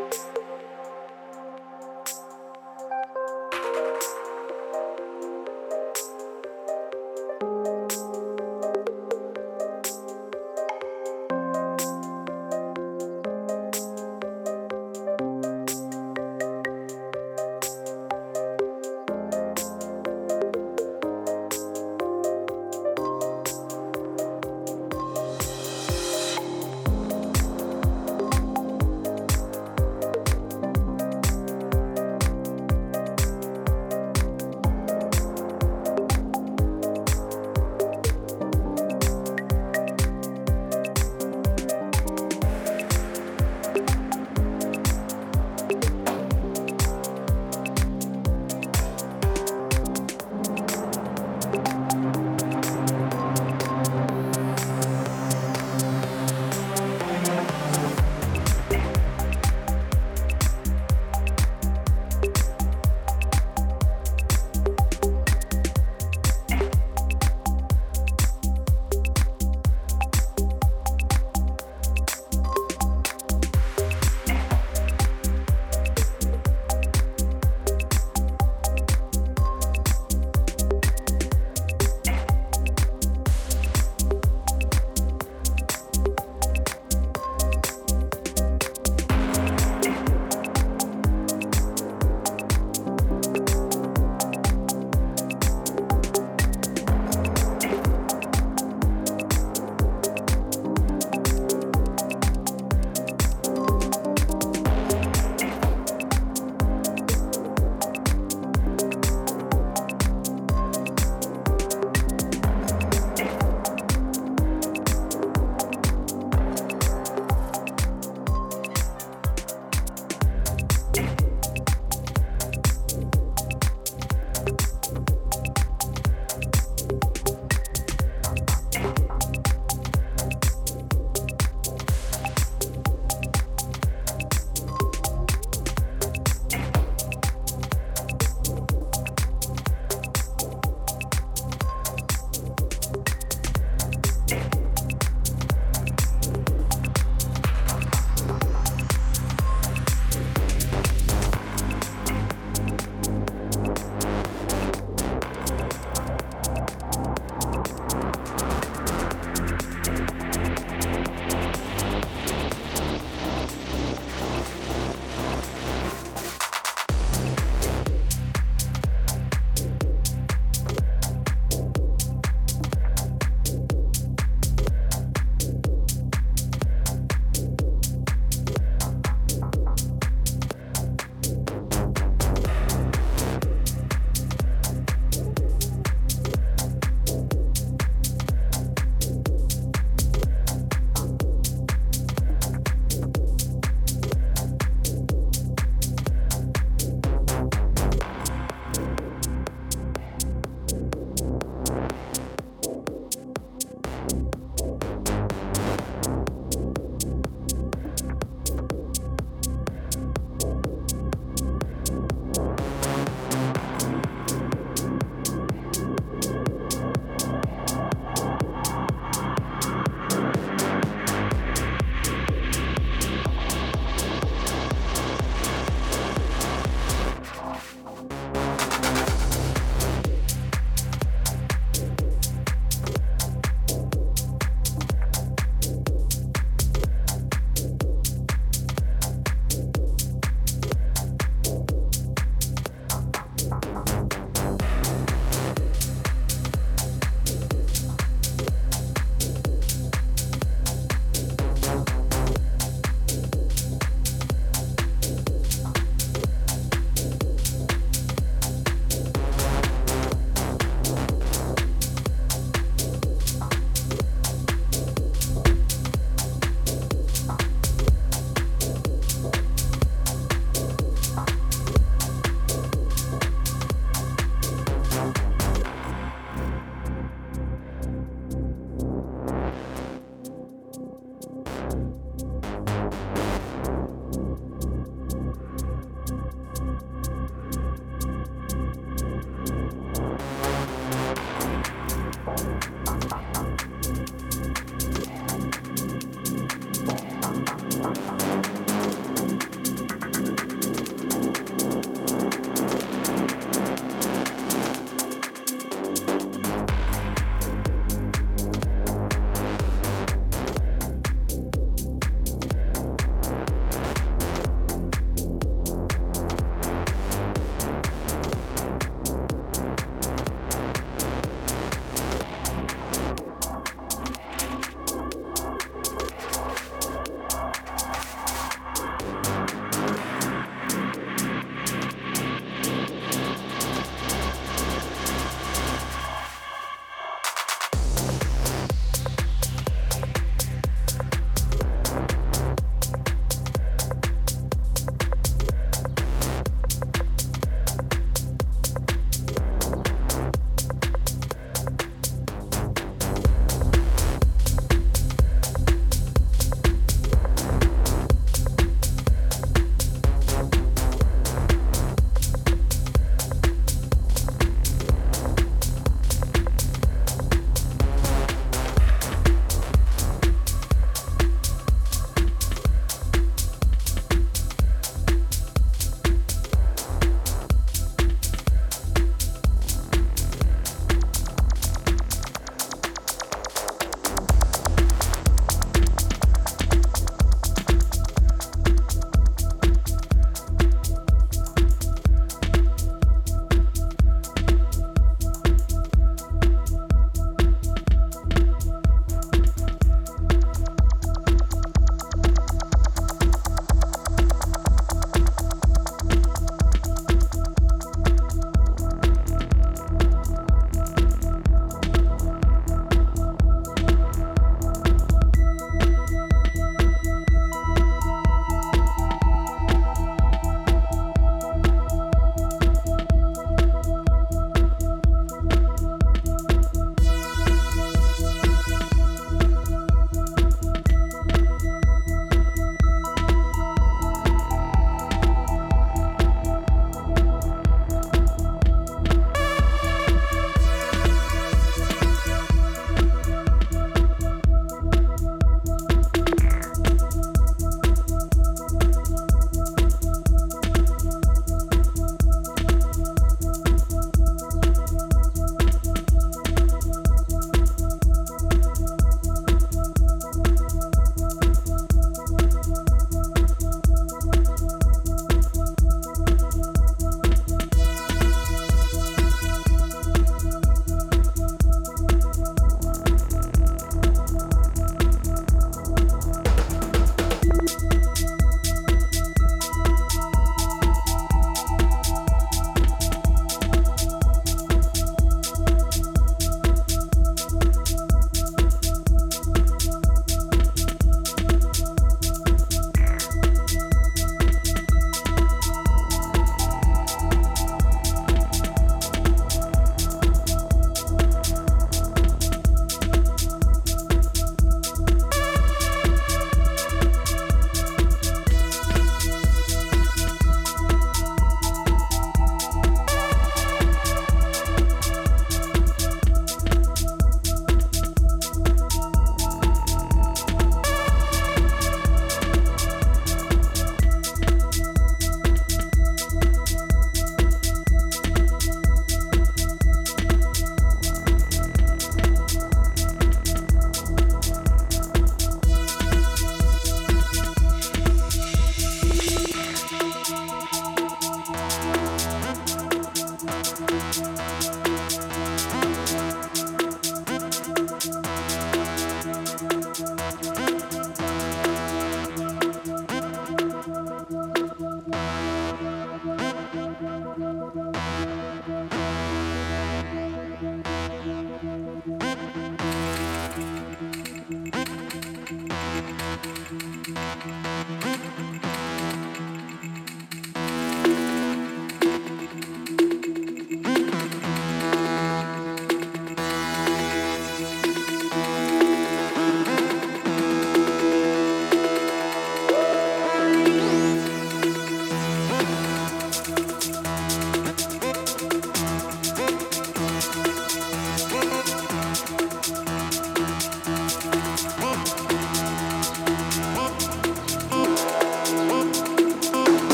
Bye.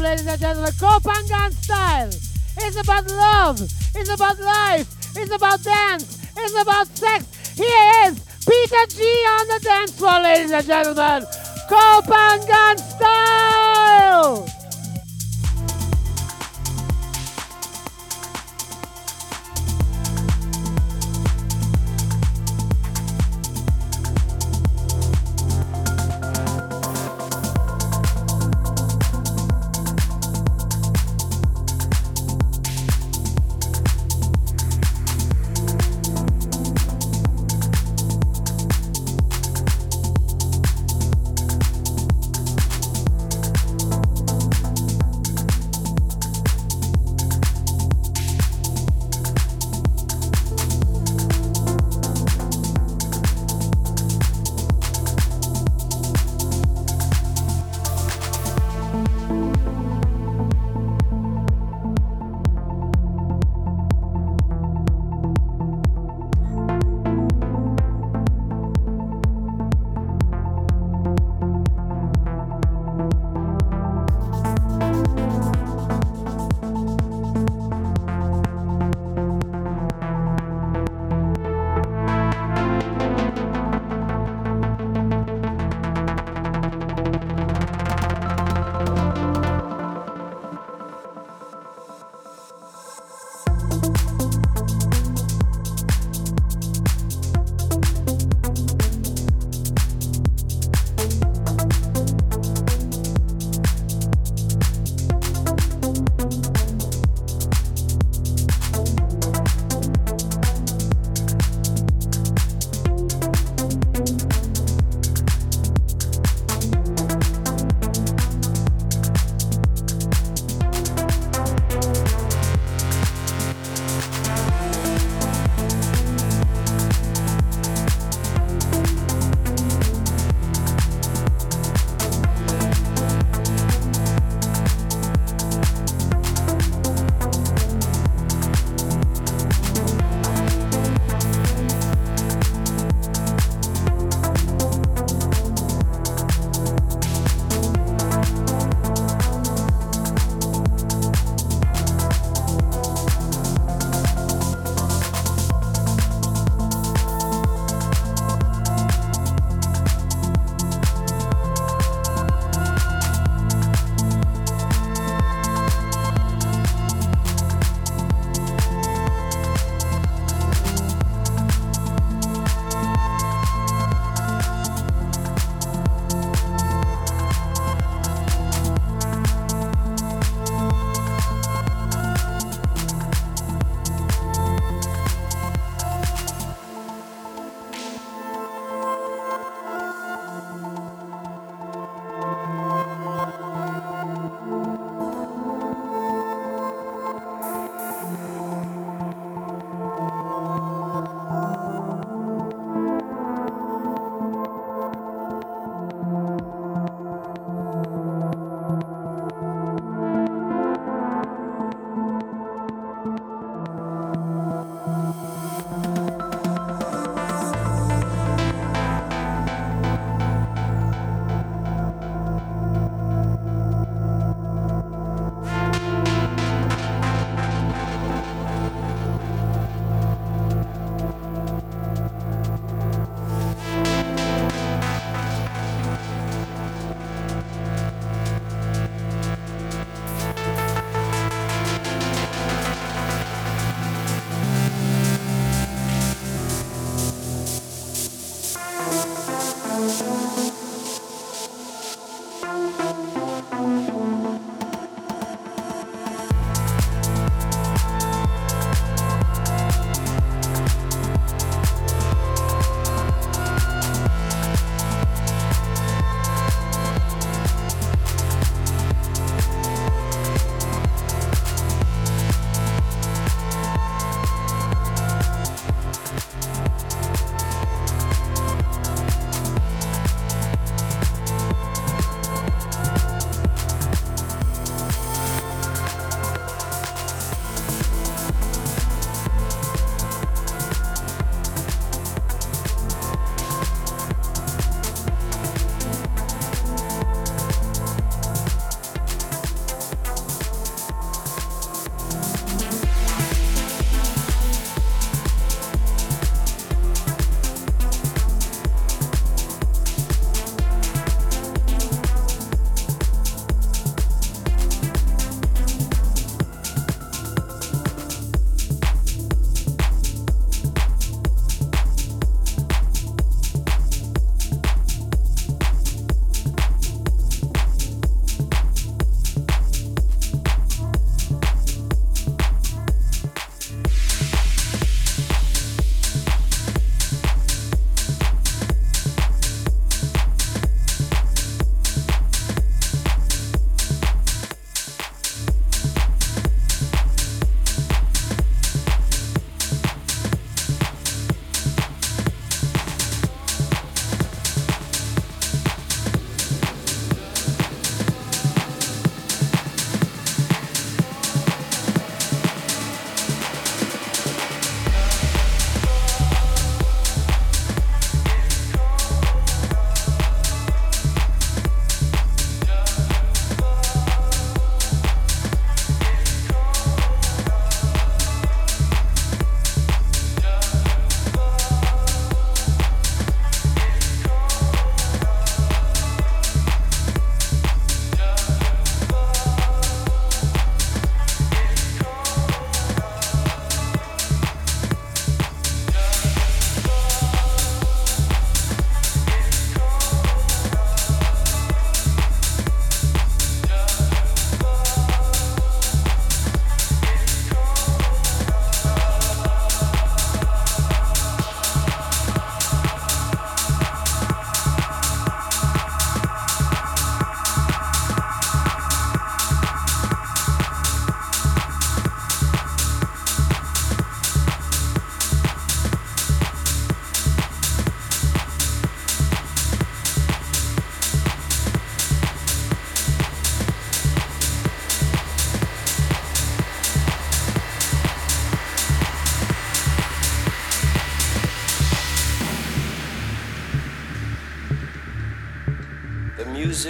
Ladies and gentlemen. Koh Phangan style. It's about love. It's about life. It's about dance. It's about sex. Here is Peter G on the dance floor, ladies and gentlemen. Koh Phangan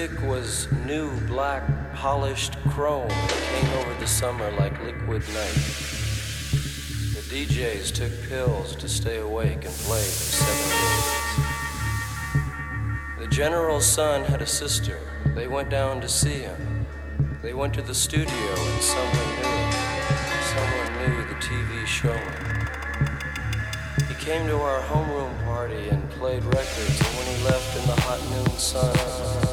music was new black polished chrome that came over the summer like liquid night. The DJs took pills to stay awake and play for seven days. The general's son had a sister. They went down to see him. They went to the studio and someone knew it. Someone knew the TV showman. He came to our homeroom party and played records, and when he left in the hot noon sun,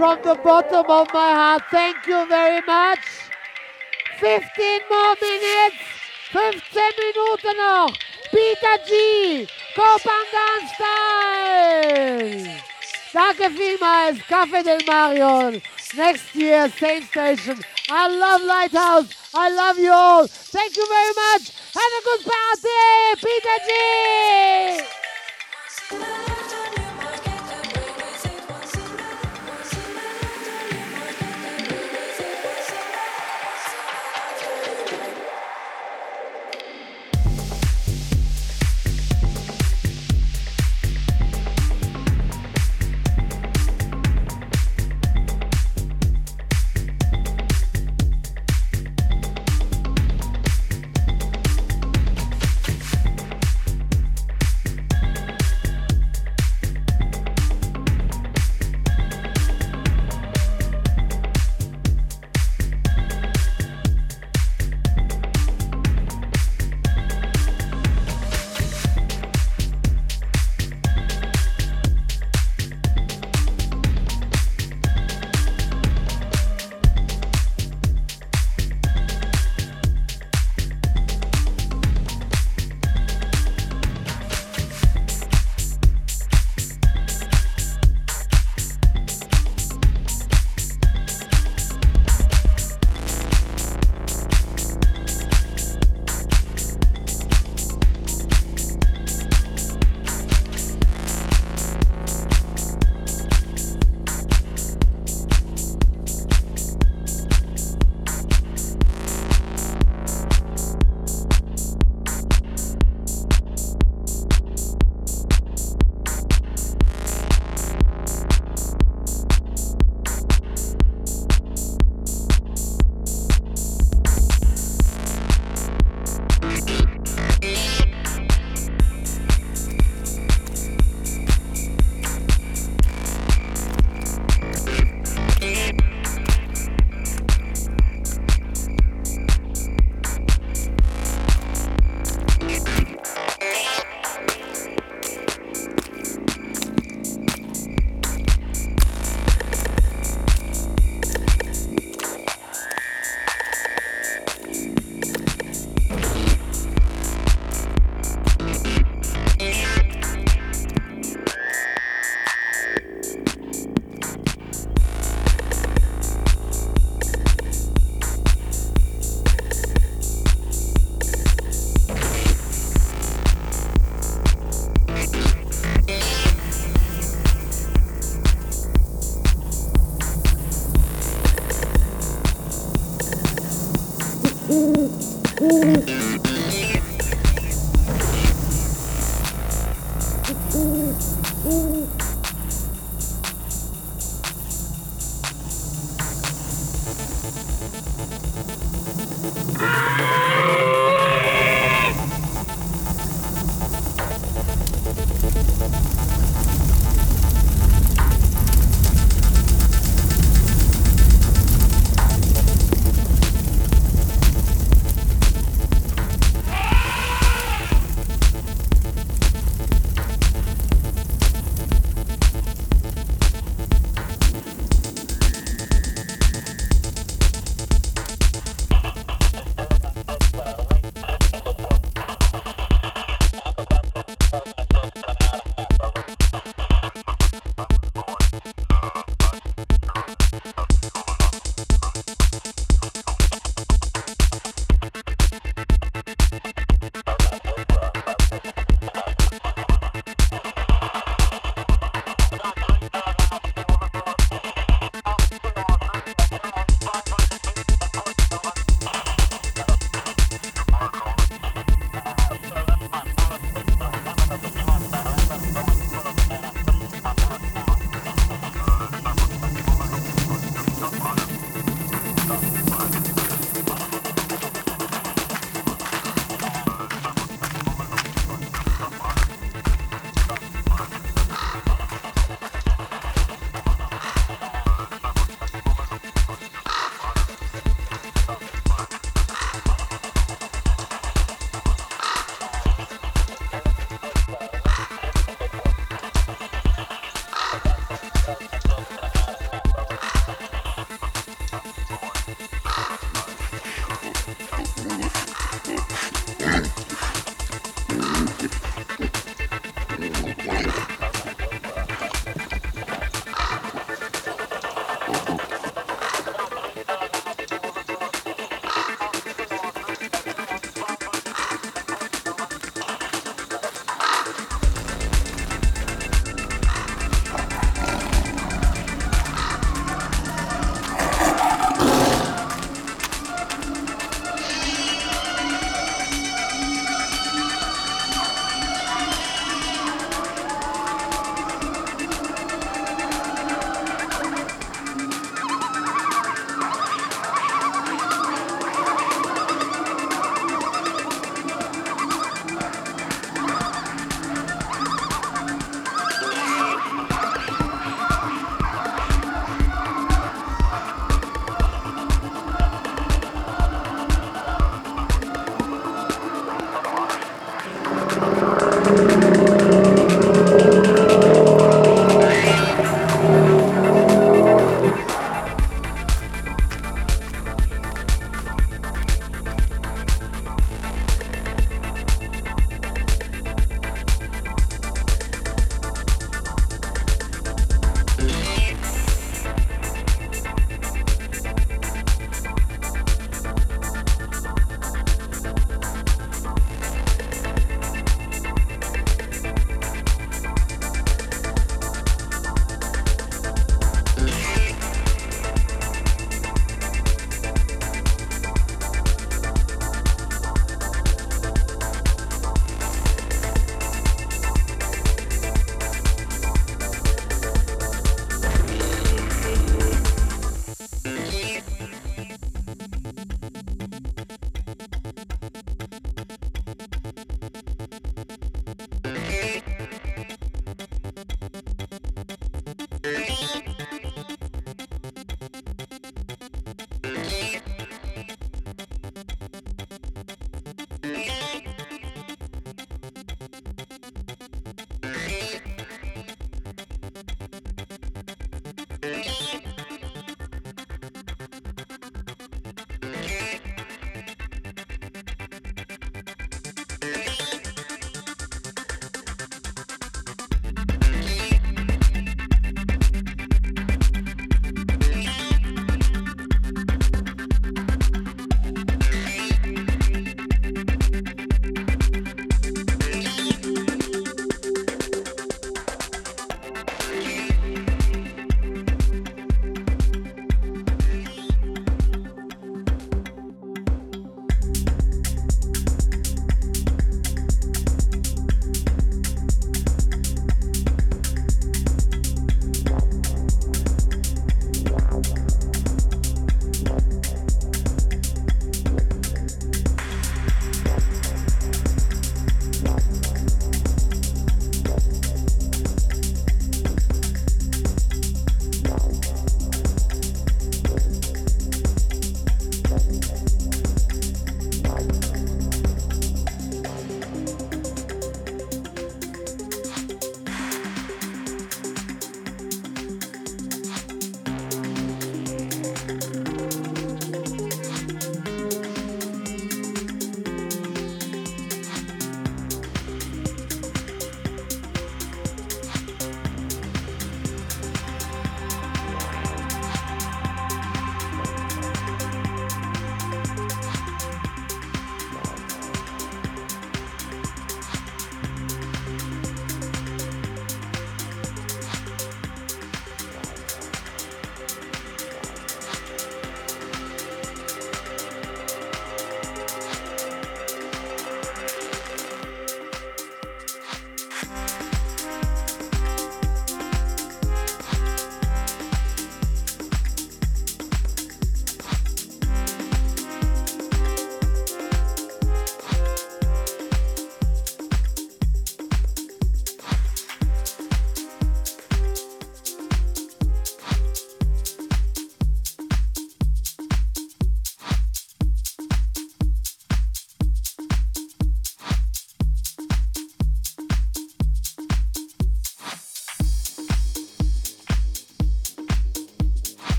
from the bottom of my heart. Thank you very much. 15 more minutes. 15 Minuten noch. Peter G. Koh Phangan Style. Danke vielmals. Café del Marion. Next year, same station. I love Lighthouse. I love you all. Thank you very much. Have a good party. Peter G.